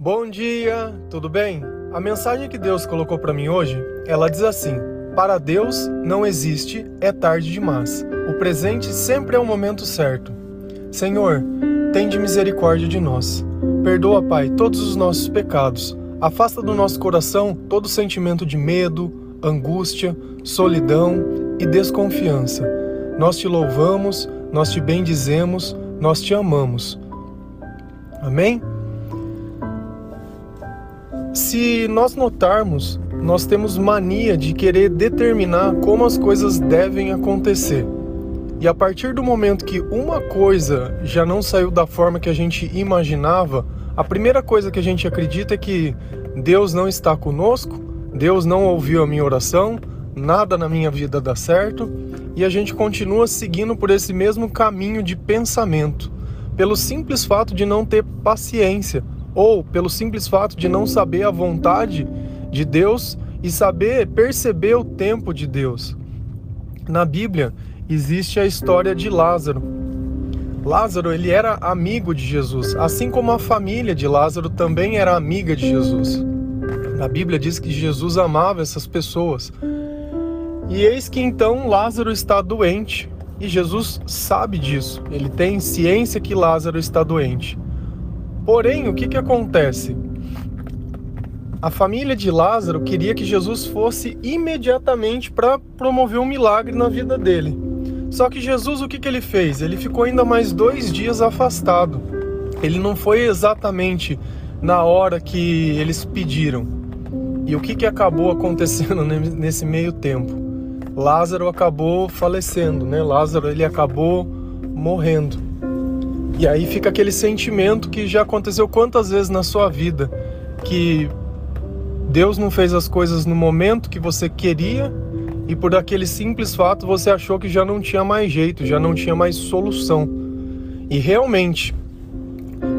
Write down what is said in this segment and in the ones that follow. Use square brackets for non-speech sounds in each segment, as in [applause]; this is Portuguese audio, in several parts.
Bom dia, tudo bem? A mensagem que Deus colocou para mim hoje, ela diz assim: Para Deus não existe é tarde demais. O presente sempre é o momento certo. Senhor, tem de misericórdia de nós. Perdoa, Pai, todos os nossos pecados. Afasta do nosso coração todo sentimento de medo, angústia, solidão e desconfiança. Nós te louvamos, nós te bendizemos, nós te amamos. Amém? Se nós notarmos, nós temos mania de querer determinar como as coisas devem acontecer. E a partir do momento que uma coisa já não saiu da forma que a gente imaginava, a primeira coisa que a gente acredita é que Deus não está conosco, Deus não ouviu a minha oração, nada na minha vida dá certo, e a gente continua seguindo por esse mesmo caminho de pensamento, pelo simples fato de não ter paciência ou pelo simples fato de não saber a vontade de Deus e saber perceber o tempo de Deus. Na Bíblia existe a história de Lázaro. Lázaro, ele era amigo de Jesus, assim como a família de Lázaro também era amiga de Jesus. Na Bíblia diz que Jesus amava essas pessoas. E eis que então Lázaro está doente, e Jesus sabe disso. Ele tem ciência que Lázaro está doente. Porém, o que, que acontece? A família de Lázaro queria que Jesus fosse imediatamente para promover um milagre na vida dele. Só que Jesus, o que, que ele fez? Ele ficou ainda mais dois dias afastado. Ele não foi exatamente na hora que eles pediram. E o que, que acabou [laughs] acontecendo nesse meio tempo? Lázaro acabou falecendo, né? Lázaro ele acabou morrendo. E aí fica aquele sentimento que já aconteceu quantas vezes na sua vida que Deus não fez as coisas no momento que você queria e por aquele simples fato você achou que já não tinha mais jeito, já não tinha mais solução. E realmente,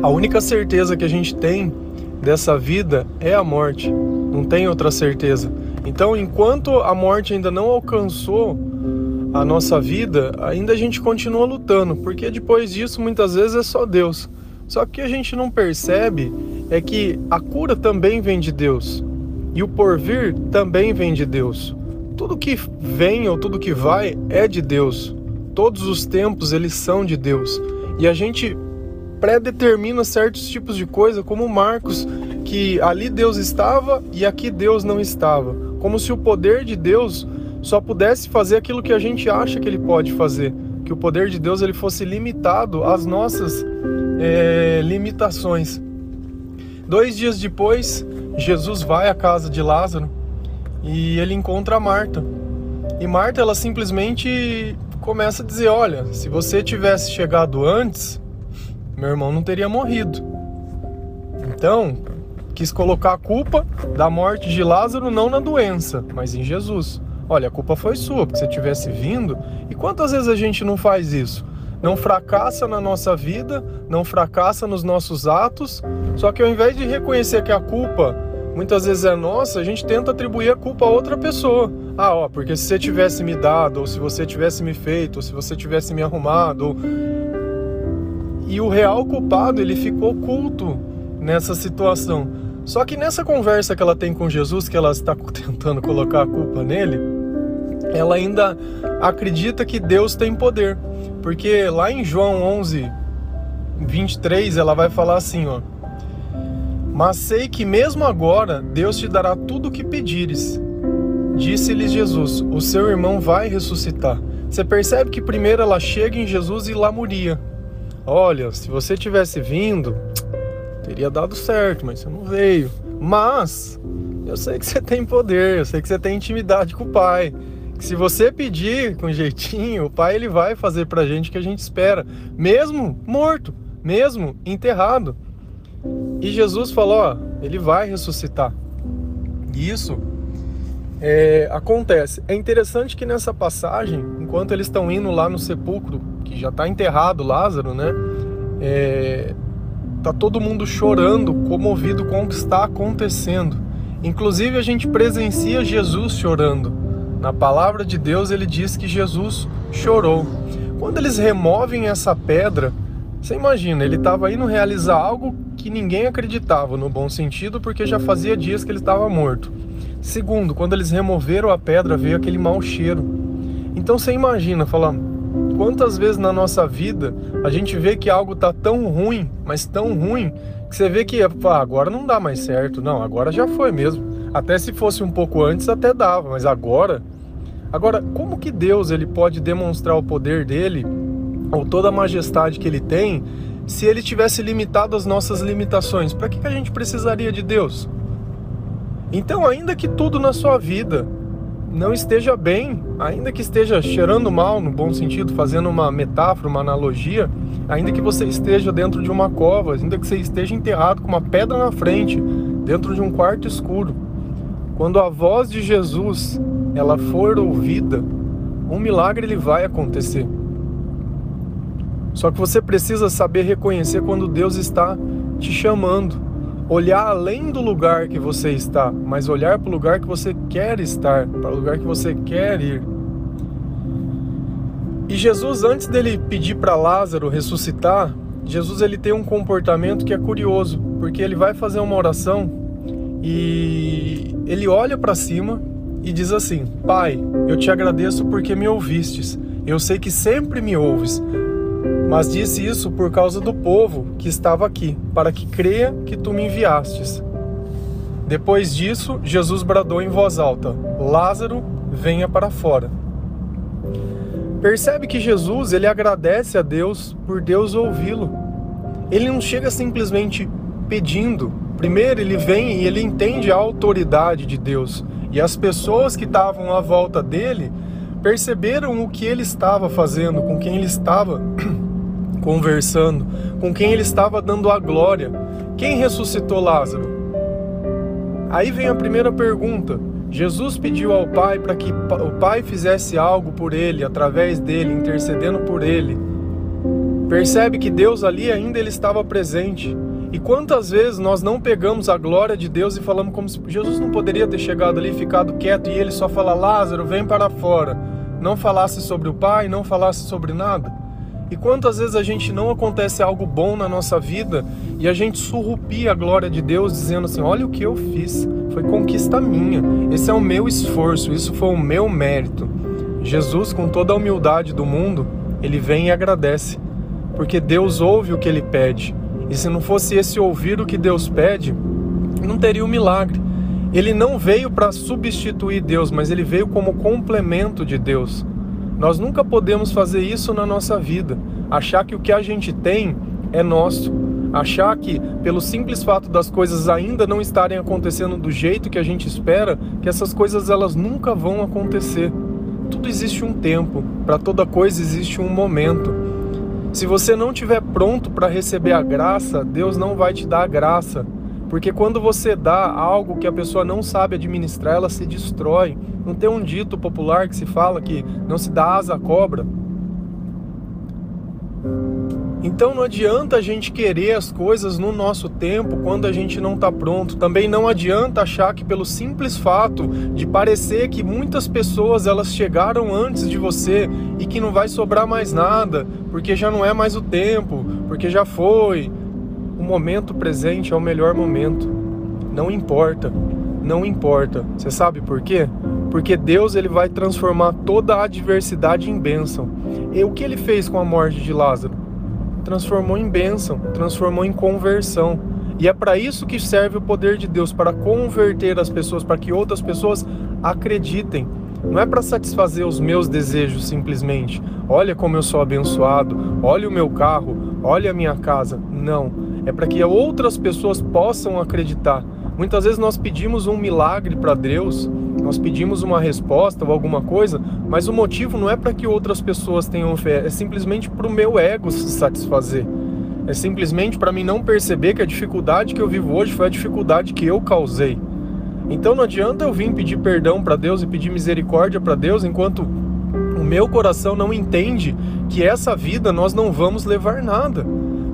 a única certeza que a gente tem dessa vida é a morte. Não tem outra certeza. Então, enquanto a morte ainda não alcançou a nossa vida, ainda a gente continua lutando, porque depois disso muitas vezes é só Deus. Só que a gente não percebe é que a cura também vem de Deus e o porvir também vem de Deus. Tudo que vem ou tudo que vai é de Deus. Todos os tempos eles são de Deus. E a gente predetermina certos tipos de coisa, como Marcos, que ali Deus estava e aqui Deus não estava. Como se o poder de Deus só pudesse fazer aquilo que a gente acha que ele pode fazer, que o poder de Deus ele fosse limitado às nossas é, limitações. Dois dias depois, Jesus vai à casa de Lázaro e ele encontra Marta. E Marta ela simplesmente começa a dizer: Olha, se você tivesse chegado antes, meu irmão não teria morrido. Então, quis colocar a culpa da morte de Lázaro não na doença, mas em Jesus. Olha, a culpa foi sua, porque você tivesse vindo. E quantas vezes a gente não faz isso? Não fracassa na nossa vida, não fracassa nos nossos atos, só que ao invés de reconhecer que a culpa muitas vezes é nossa, a gente tenta atribuir a culpa a outra pessoa. Ah, ó, porque se você tivesse me dado, ou se você tivesse me feito, ou se você tivesse me arrumado. E o real culpado, ele ficou oculto nessa situação. Só que nessa conversa que ela tem com Jesus, que ela está [laughs] tentando colocar a culpa nele, ela ainda acredita que Deus tem poder. Porque lá em João 11, 23, ela vai falar assim, ó. Mas sei que mesmo agora Deus te dará tudo o que pedires. Disse-lhes Jesus: O seu irmão vai ressuscitar. Você percebe que primeiro ela chega em Jesus e lá moria. Olha, se você tivesse vindo, teria dado certo, mas você não veio. Mas eu sei que você tem poder, eu sei que você tem intimidade com o Pai se você pedir com jeitinho, o Pai ele vai fazer pra gente o que a gente espera, mesmo morto, mesmo enterrado. E Jesus falou, ó, ele vai ressuscitar. E isso é, acontece. É interessante que nessa passagem, enquanto eles estão indo lá no sepulcro, que já está enterrado Lázaro, né? É, tá todo mundo chorando, comovido com o que está acontecendo. Inclusive a gente presencia Jesus chorando. Na palavra de Deus ele diz que Jesus chorou. Quando eles removem essa pedra Você imagina, ele estava indo realizar algo que ninguém acreditava, no bom sentido, porque já fazia dias que ele estava morto. Segundo, quando eles removeram a pedra, veio aquele mau cheiro. Então você imagina, falar, quantas vezes na nossa vida a gente vê que algo tá tão ruim, mas tão ruim, que você vê que ah, agora não dá mais certo. Não, agora já foi mesmo. Até se fosse um pouco antes até dava, mas agora Agora, como que Deus ele pode demonstrar o poder dele ou toda a majestade que ele tem se ele tivesse limitado as nossas limitações? Para que, que a gente precisaria de Deus? Então, ainda que tudo na sua vida não esteja bem, ainda que esteja cheirando mal, no bom sentido, fazendo uma metáfora, uma analogia, ainda que você esteja dentro de uma cova, ainda que você esteja enterrado com uma pedra na frente, dentro de um quarto escuro, quando a voz de Jesus ela for ouvida, um milagre ele vai acontecer. Só que você precisa saber reconhecer quando Deus está te chamando. Olhar além do lugar que você está, mas olhar para o lugar que você quer estar, para o lugar que você quer ir. E Jesus, antes dele pedir para Lázaro ressuscitar, Jesus ele tem um comportamento que é curioso, porque ele vai fazer uma oração e ele olha para cima e diz assim: Pai, eu te agradeço porque me ouvistes. Eu sei que sempre me ouves. Mas disse isso por causa do povo que estava aqui, para que creia que tu me enviastes. Depois disso, Jesus bradou em voz alta: Lázaro, venha para fora. Percebe que Jesus, ele agradece a Deus por Deus ouvi-lo. Ele não chega simplesmente pedindo. Primeiro, ele vem e ele entende a autoridade de Deus. E as pessoas que estavam à volta dele perceberam o que ele estava fazendo, com quem ele estava [clears throat] conversando, com quem ele estava dando a glória. Quem ressuscitou Lázaro? Aí vem a primeira pergunta. Jesus pediu ao Pai para que o Pai fizesse algo por ele, através dele, intercedendo por ele. Percebe que Deus ali ainda ele estava presente. E quantas vezes nós não pegamos a glória de Deus e falamos como se Jesus não poderia ter chegado ali, ficado quieto e ele só fala: Lázaro, vem para fora. Não falasse sobre o Pai, não falasse sobre nada. E quantas vezes a gente não acontece algo bom na nossa vida e a gente surrupia a glória de Deus dizendo assim: olha o que eu fiz, foi conquista minha, esse é o meu esforço, isso foi o meu mérito. Jesus, com toda a humildade do mundo, ele vem e agradece, porque Deus ouve o que ele pede. E se não fosse esse ouvir o que Deus pede, não teria o um milagre. Ele não veio para substituir Deus, mas ele veio como complemento de Deus. Nós nunca podemos fazer isso na nossa vida, achar que o que a gente tem é nosso, achar que pelo simples fato das coisas ainda não estarem acontecendo do jeito que a gente espera, que essas coisas elas nunca vão acontecer. Tudo existe um tempo, para toda coisa existe um momento. Se você não estiver pronto para receber a graça, Deus não vai te dar a graça. Porque quando você dá algo que a pessoa não sabe administrar, ela se destrói. Não tem um dito popular que se fala que não se dá asa à cobra? Então não adianta a gente querer as coisas no nosso tempo quando a gente não está pronto. Também não adianta achar que pelo simples fato de parecer que muitas pessoas elas chegaram antes de você e que não vai sobrar mais nada, porque já não é mais o tempo, porque já foi. O momento presente é o melhor momento. Não importa. Não importa. Você sabe por quê? Porque Deus ele vai transformar toda a adversidade em bênção. E o que ele fez com a morte de Lázaro? Transformou em bênção, transformou em conversão. E é para isso que serve o poder de Deus para converter as pessoas, para que outras pessoas acreditem. Não é para satisfazer os meus desejos simplesmente. Olha como eu sou abençoado, olha o meu carro, olha a minha casa. Não. É para que outras pessoas possam acreditar. Muitas vezes nós pedimos um milagre para Deus, nós pedimos uma resposta ou alguma coisa, mas o motivo não é para que outras pessoas tenham fé, é simplesmente para o meu ego se satisfazer. É simplesmente para mim não perceber que a dificuldade que eu vivo hoje foi a dificuldade que eu causei. Então não adianta eu vir pedir perdão para Deus e pedir misericórdia para Deus enquanto o meu coração não entende que essa vida nós não vamos levar nada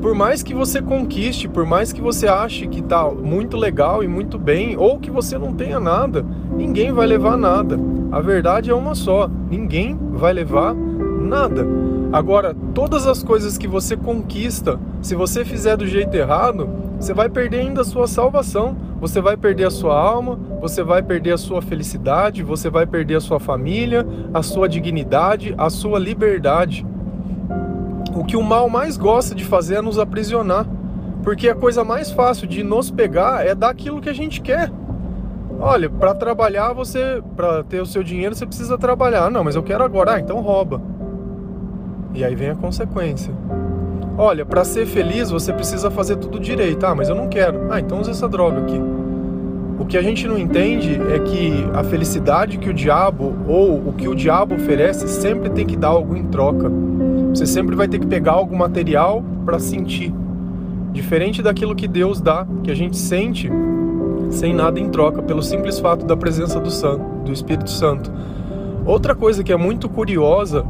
por mais que você conquiste, por mais que você ache que tá muito legal e muito bem, ou que você não tenha nada, ninguém vai levar nada. A verdade é uma só: ninguém vai levar nada. Agora, todas as coisas que você conquista, se você fizer do jeito errado, você vai perder ainda a sua salvação, você vai perder a sua alma, você vai perder a sua felicidade, você vai perder a sua família, a sua dignidade, a sua liberdade. O que o mal mais gosta de fazer é nos aprisionar, porque a coisa mais fácil de nos pegar é dar aquilo que a gente quer. Olha, para trabalhar você, para ter o seu dinheiro você precisa trabalhar. Não, mas eu quero agora. Ah, então rouba. E aí vem a consequência. Olha, para ser feliz você precisa fazer tudo direito. Ah, mas eu não quero. Ah, então usa essa droga aqui. O que a gente não entende é que a felicidade que o diabo ou o que o diabo oferece sempre tem que dar algo em troca. Você sempre vai ter que pegar algo material para sentir. Diferente daquilo que Deus dá, que a gente sente sem nada em troca, pelo simples fato da presença do Santo, do Espírito Santo. Outra coisa que é muito curiosa,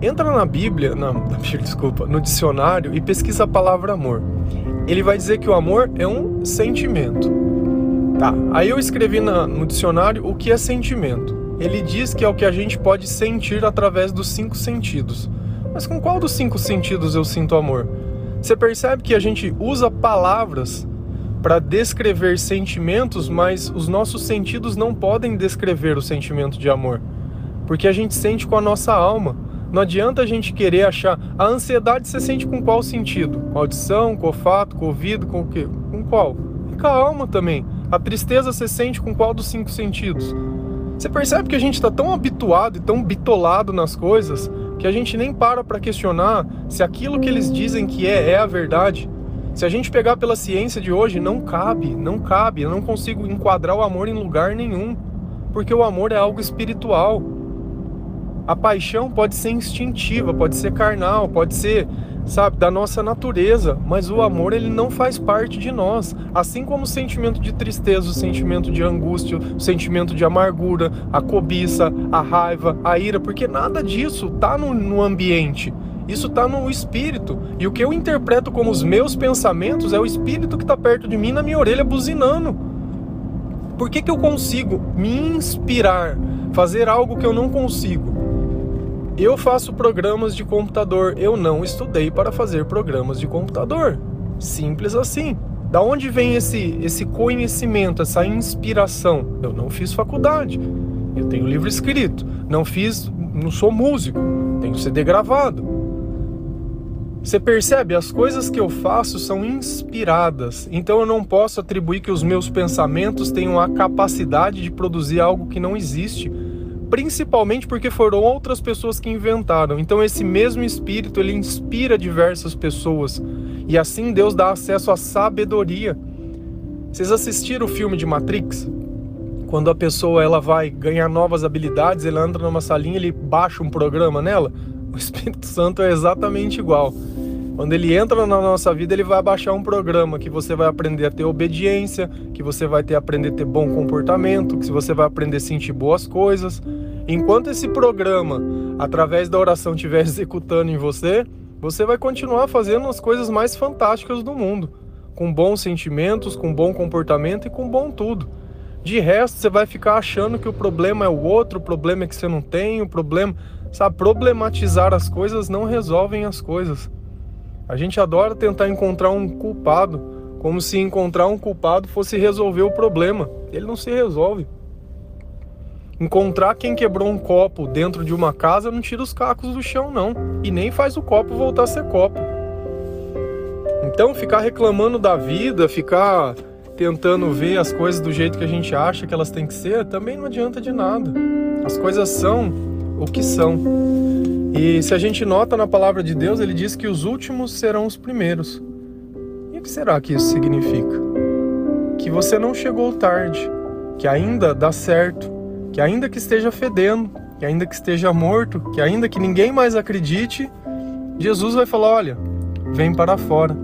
entra na Bíblia, na, [laughs] na desculpa, no dicionário e pesquisa a palavra amor. Ele vai dizer que o amor é um sentimento. Tá, aí eu escrevi na, no dicionário o que é sentimento. Ele diz que é o que a gente pode sentir através dos cinco sentidos. Mas com qual dos cinco sentidos eu sinto amor? Você percebe que a gente usa palavras para descrever sentimentos, mas os nossos sentidos não podem descrever o sentimento de amor, porque a gente sente com a nossa alma. Não adianta a gente querer achar. A ansiedade você sente com qual sentido? Com audição, com olfato, com ouvido, com o quê? Com qual? E com a alma também. A tristeza você sente com qual dos cinco sentidos? Você percebe que a gente está tão habituado e tão bitolado nas coisas que a gente nem para para questionar se aquilo que eles dizem que é é a verdade. Se a gente pegar pela ciência de hoje, não cabe, não cabe, eu não consigo enquadrar o amor em lugar nenhum, porque o amor é algo espiritual. A paixão pode ser instintiva, pode ser carnal, pode ser, sabe, da nossa natureza, mas o amor ele não faz parte de nós. Assim como o sentimento de tristeza, o sentimento de angústia, o sentimento de amargura, a cobiça, a raiva, a ira, porque nada disso está no, no ambiente. Isso está no espírito. E o que eu interpreto como os meus pensamentos é o espírito que está perto de mim na minha orelha buzinando. Por que, que eu consigo me inspirar, fazer algo que eu não consigo? Eu faço programas de computador, eu não estudei para fazer programas de computador. Simples assim. Da onde vem esse, esse conhecimento, essa inspiração? Eu não fiz faculdade. Eu tenho livro escrito. Não fiz, não sou músico. Tenho CD gravado. Você percebe? As coisas que eu faço são inspiradas, então eu não posso atribuir que os meus pensamentos tenham a capacidade de produzir algo que não existe, principalmente porque foram outras pessoas que inventaram. Então esse mesmo espírito ele inspira diversas pessoas e assim Deus dá acesso à sabedoria. Vocês assistiram o filme de Matrix? Quando a pessoa ela vai ganhar novas habilidades, ela entra numa salinha, ele baixa um programa nela. O Espírito Santo é exatamente igual. Quando ele entra na nossa vida, ele vai baixar um programa que você vai aprender a ter obediência, que você vai ter aprender a ter bom comportamento, que você vai aprender a sentir boas coisas. Enquanto esse programa, através da oração, estiver [laughs] executando em você, você vai continuar fazendo as coisas mais fantásticas do mundo, com bons sentimentos, com bom comportamento e com bom tudo. De resto, você vai ficar achando que o problema é o outro, o problema é que você não tem, o problema. Sabe, problematizar as coisas não resolvem as coisas. A gente adora tentar encontrar um culpado, como se encontrar um culpado fosse resolver o problema. Ele não se resolve. Encontrar quem quebrou um copo dentro de uma casa não tira os cacos do chão, não. E nem faz o copo voltar a ser copo. Então, ficar reclamando da vida, ficar tentando ver as coisas do jeito que a gente acha que elas têm que ser, também não adianta de nada. As coisas são o que são. E se a gente nota na palavra de Deus, ele diz que os últimos serão os primeiros. E o que será que isso significa? Que você não chegou tarde, que ainda dá certo, que ainda que esteja fedendo, que ainda que esteja morto, que ainda que ninguém mais acredite, Jesus vai falar: olha, vem para fora.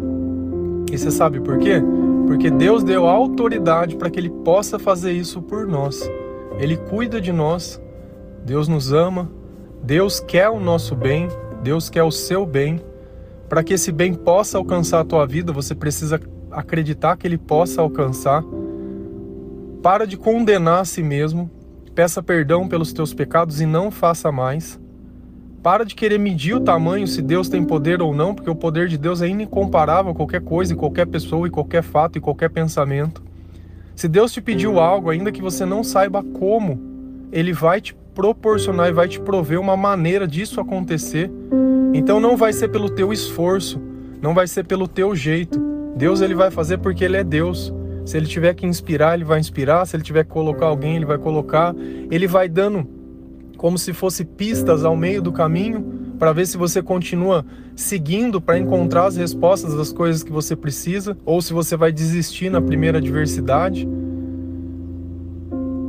E você sabe por quê? Porque Deus deu autoridade para que Ele possa fazer isso por nós. Ele cuida de nós, Deus nos ama, Deus quer o nosso bem, Deus quer o seu bem. Para que esse bem possa alcançar a tua vida, você precisa acreditar que ele possa alcançar. Para de condenar a si mesmo, peça perdão pelos teus pecados e não faça mais. Para de querer medir o tamanho, se Deus tem poder ou não, porque o poder de Deus é incomparável a qualquer coisa, e qualquer pessoa, e qualquer fato, e qualquer pensamento. Se Deus te pediu algo, ainda que você não saiba como, Ele vai te proporcionar e vai te prover uma maneira disso acontecer. Então não vai ser pelo teu esforço, não vai ser pelo teu jeito. Deus ele vai fazer porque ele é Deus. Se ele tiver que inspirar, ele vai inspirar. Se ele tiver que colocar alguém, ele vai colocar. Ele vai dando como se fosse pistas ao meio do caminho para ver se você continua seguindo para encontrar as respostas das coisas que você precisa ou se você vai desistir na primeira adversidade.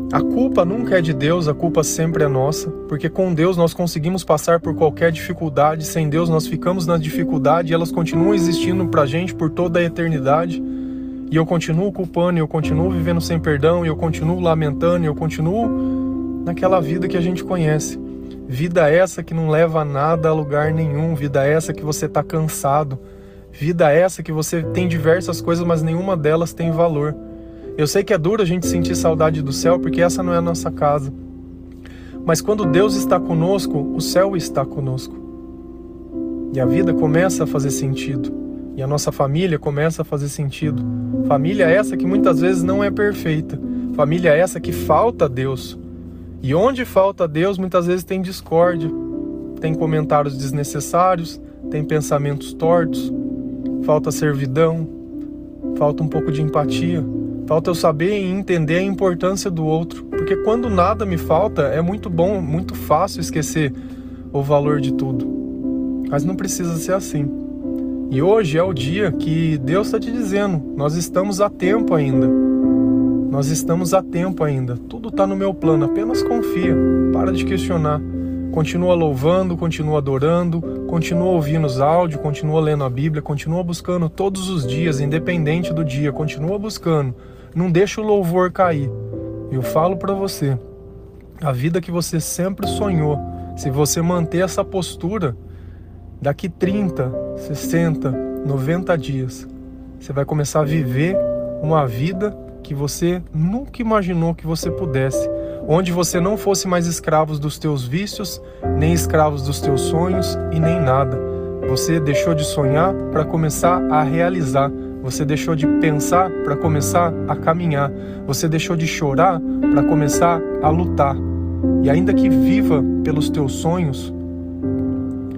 A culpa nunca é de Deus, a culpa sempre é nossa, porque com Deus nós conseguimos passar por qualquer dificuldade, sem Deus nós ficamos na dificuldade e elas continuam existindo para a gente por toda a eternidade. E eu continuo culpando, eu continuo vivendo sem perdão, eu continuo lamentando, eu continuo naquela vida que a gente conhece. Vida essa que não leva nada a lugar nenhum, vida essa que você está cansado, vida essa que você tem diversas coisas, mas nenhuma delas tem valor. Eu sei que é duro a gente sentir saudade do céu, porque essa não é a nossa casa. Mas quando Deus está conosco, o céu está conosco. E a vida começa a fazer sentido. E a nossa família começa a fazer sentido. Família essa que muitas vezes não é perfeita. Família essa que falta Deus. E onde falta Deus, muitas vezes tem discórdia, tem comentários desnecessários, tem pensamentos tortos, falta servidão, falta um pouco de empatia. Falta eu saber e entender a importância do outro, porque quando nada me falta, é muito bom, muito fácil esquecer o valor de tudo. Mas não precisa ser assim. E hoje é o dia que Deus está te dizendo: nós estamos a tempo ainda. Nós estamos a tempo ainda. Tudo está no meu plano, apenas confia. Para de questionar. Continua louvando, continua adorando, continua ouvindo os áudios, continua lendo a Bíblia, continua buscando todos os dias, independente do dia, continua buscando não deixa o louvor cair. Eu falo para você, a vida que você sempre sonhou, se você manter essa postura, daqui 30, 60, 90 dias, você vai começar a viver uma vida que você nunca imaginou que você pudesse, onde você não fosse mais escravo dos teus vícios, nem escravos dos teus sonhos e nem nada. Você deixou de sonhar para começar a realizar você deixou de pensar para começar a caminhar. Você deixou de chorar para começar a lutar. E ainda que viva pelos teus sonhos,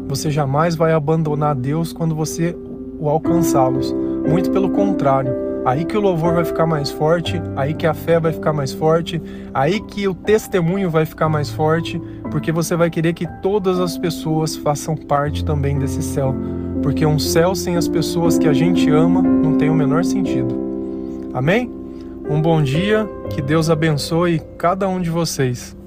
você jamais vai abandonar Deus quando você o alcançá-los. Muito pelo contrário. Aí que o louvor vai ficar mais forte, aí que a fé vai ficar mais forte, aí que o testemunho vai ficar mais forte, porque você vai querer que todas as pessoas façam parte também desse céu porque um céu sem as pessoas que a gente ama não tem o menor sentido. Amém? Um bom dia, que Deus abençoe cada um de vocês.